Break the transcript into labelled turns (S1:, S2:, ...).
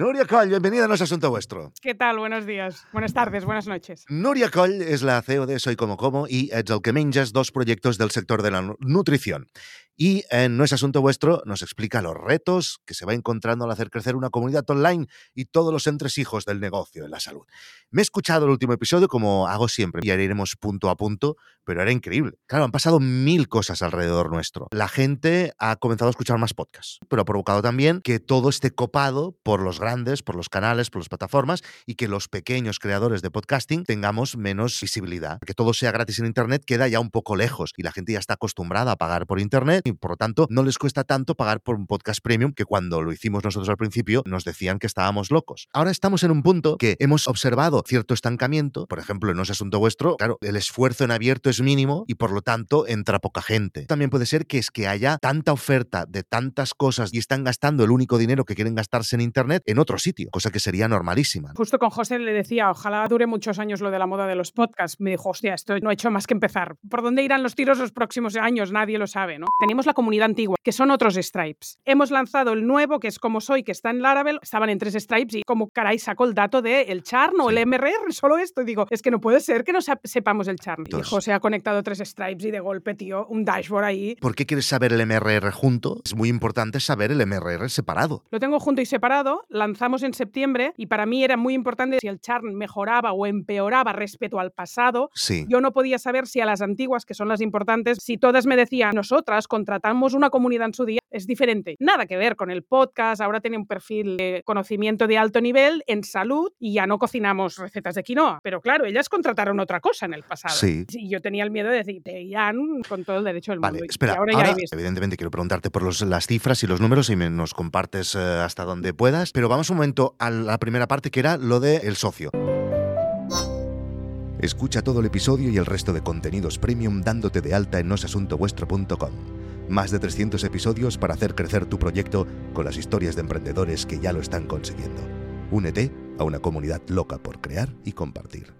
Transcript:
S1: Nuria Coll, bienvenida a No es Asunto Vuestro.
S2: ¿Qué tal? Buenos días, buenas tardes, buenas noches.
S1: Núria Coll és la CEO de Soy Como Como i ets el que menges dos proyectos del sector de la nu- nutrición. Y en No es Asunto Vuestro nos explica los retos que se va encontrando al hacer crecer una comunidad online y todos los entresijos del negocio en la salud. Me he escuchado el último episodio como hago siempre y ahora iremos punto a punto, pero era increíble. Claro, han pasado mil cosas alrededor nuestro. La gente ha comenzado a escuchar más podcasts, pero ha provocado también que todo esté copado por los grandes, por los canales, por las plataformas y que los pequeños creadores de podcasting tengamos menos visibilidad. Que todo sea gratis en Internet queda ya un poco lejos y la gente ya está acostumbrada a pagar por Internet y por lo tanto no les cuesta tanto pagar por un podcast premium que cuando lo hicimos nosotros al principio nos decían que estábamos locos. Ahora estamos en un punto que hemos observado cierto estancamiento, por ejemplo, no es asunto vuestro, claro, el esfuerzo en abierto es mínimo y por lo tanto entra poca gente. También puede ser que es que haya tanta oferta de tantas cosas y están gastando el único dinero que quieren gastarse en Internet en otro sitio, cosa que sería normalísima.
S2: Justo con José le decía, ojalá dure muchos años lo de la moda de los podcasts. Me dijo, hostia, esto no ha hecho más que empezar. ¿Por dónde irán los tiros los próximos años? Nadie lo sabe, ¿no? Tenemos la comunidad antigua, que son otros stripes. Hemos lanzado el nuevo, que es como soy, que está en Laravel. Estaban en tres stripes y como caray sacó el dato de el charn o el MRR, solo esto. Y digo, es que no puede ser que no sep- sepamos el charn. Y José ha conectado tres stripes y de golpe, tío, un dashboard ahí.
S1: ¿Por qué quieres saber el MRR junto? Es muy importante saber el MRR separado.
S2: Lo tengo junto y separado, lanzamos en septiembre y para mí era muy importante si el charn mejoraba o empeoraba respecto al pasado.
S1: Sí.
S2: Yo no podía saber si a las antiguas, que son las importantes, si todas me decían, nosotras contratamos una comunidad en su día, es diferente. Nada que ver con el podcast, ahora tiene un perfil de conocimiento de alto nivel en salud y ya no cocinamos recetas de quinoa. Pero claro, ellas contrataron otra cosa en el pasado.
S1: Sí.
S2: Y yo tenía el miedo de decir, te irán con todo el derecho del
S1: Vale,
S2: mundo. Y
S1: espera.
S2: ahora,
S1: Ahora,
S2: ya visto.
S1: evidentemente, quiero preguntarte por los- las cifras y los números y me, nos compartes eh, hasta donde puedas. Pero vamos un momento a la primera parte, que era lo del el socio. Escucha todo el episodio y el resto de contenidos premium dándote de alta en nosasuntovuestro.com. Más de 300 episodios para hacer crecer tu proyecto con las historias de emprendedores que ya lo están consiguiendo. Únete a una comunidad loca por crear y compartir.